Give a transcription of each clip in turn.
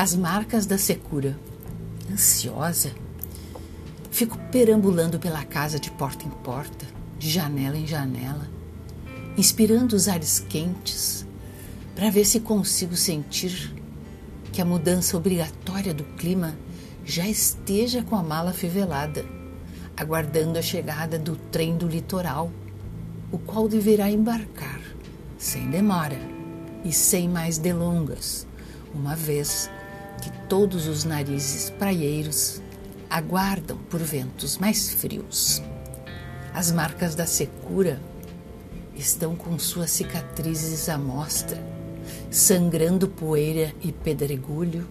as marcas da secura. Ansiosa, fico perambulando pela casa de porta em porta, de janela em janela, inspirando os ares quentes para ver se consigo sentir que a mudança obrigatória do clima já esteja com a mala fivelada, aguardando a chegada do trem do litoral, o qual deverá embarcar sem demora e sem mais delongas, uma vez que todos os narizes praieiros aguardam por ventos mais frios. As marcas da secura estão com suas cicatrizes à mostra, sangrando poeira e pedregulho,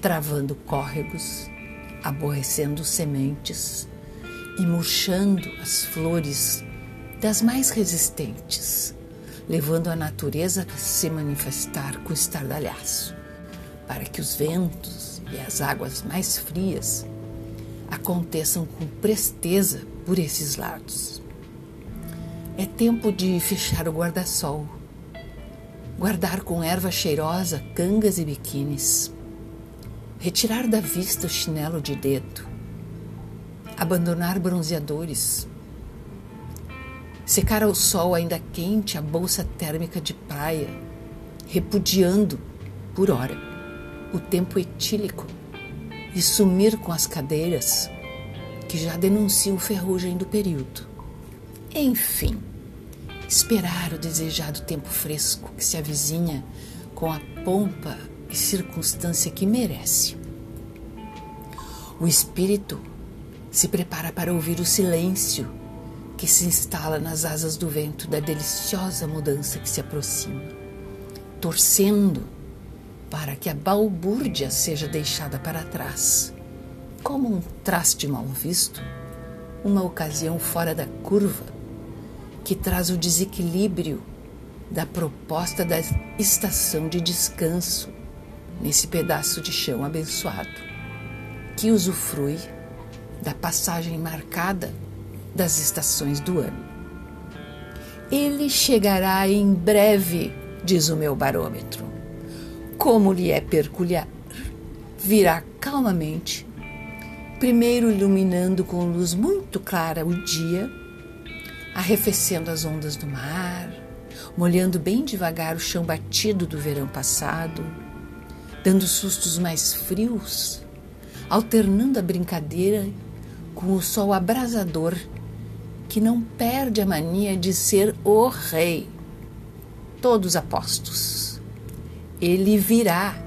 travando córregos, aborrecendo sementes e murchando as flores das mais resistentes, levando a natureza a se manifestar com estardalhaço para que os ventos e as águas mais frias aconteçam com presteza por esses lados. É tempo de fechar o guarda-sol, guardar com erva cheirosa cangas e biquínis, retirar da vista o chinelo de dedo, abandonar bronzeadores, secar ao sol ainda quente a bolsa térmica de praia, repudiando, por hora, o tempo etílico e sumir com as cadeiras que já denunciam ferrugem do período. Enfim, esperar o desejado tempo fresco que se avizinha com a pompa e circunstância que merece. O espírito se prepara para ouvir o silêncio que se instala nas asas do vento da deliciosa mudança que se aproxima, torcendo para que a balbúrdia seja deixada para trás. Como um traste mal visto, uma ocasião fora da curva que traz o desequilíbrio da proposta da estação de descanso nesse pedaço de chão abençoado, que usufrui da passagem marcada das estações do ano. Ele chegará em breve, diz o meu barômetro como lhe é peculiar, virá calmamente, primeiro iluminando com luz muito clara o dia, arrefecendo as ondas do mar, molhando bem devagar o chão batido do verão passado, dando sustos mais frios, alternando a brincadeira com o sol abrasador que não perde a mania de ser o rei. Todos apostos ele virá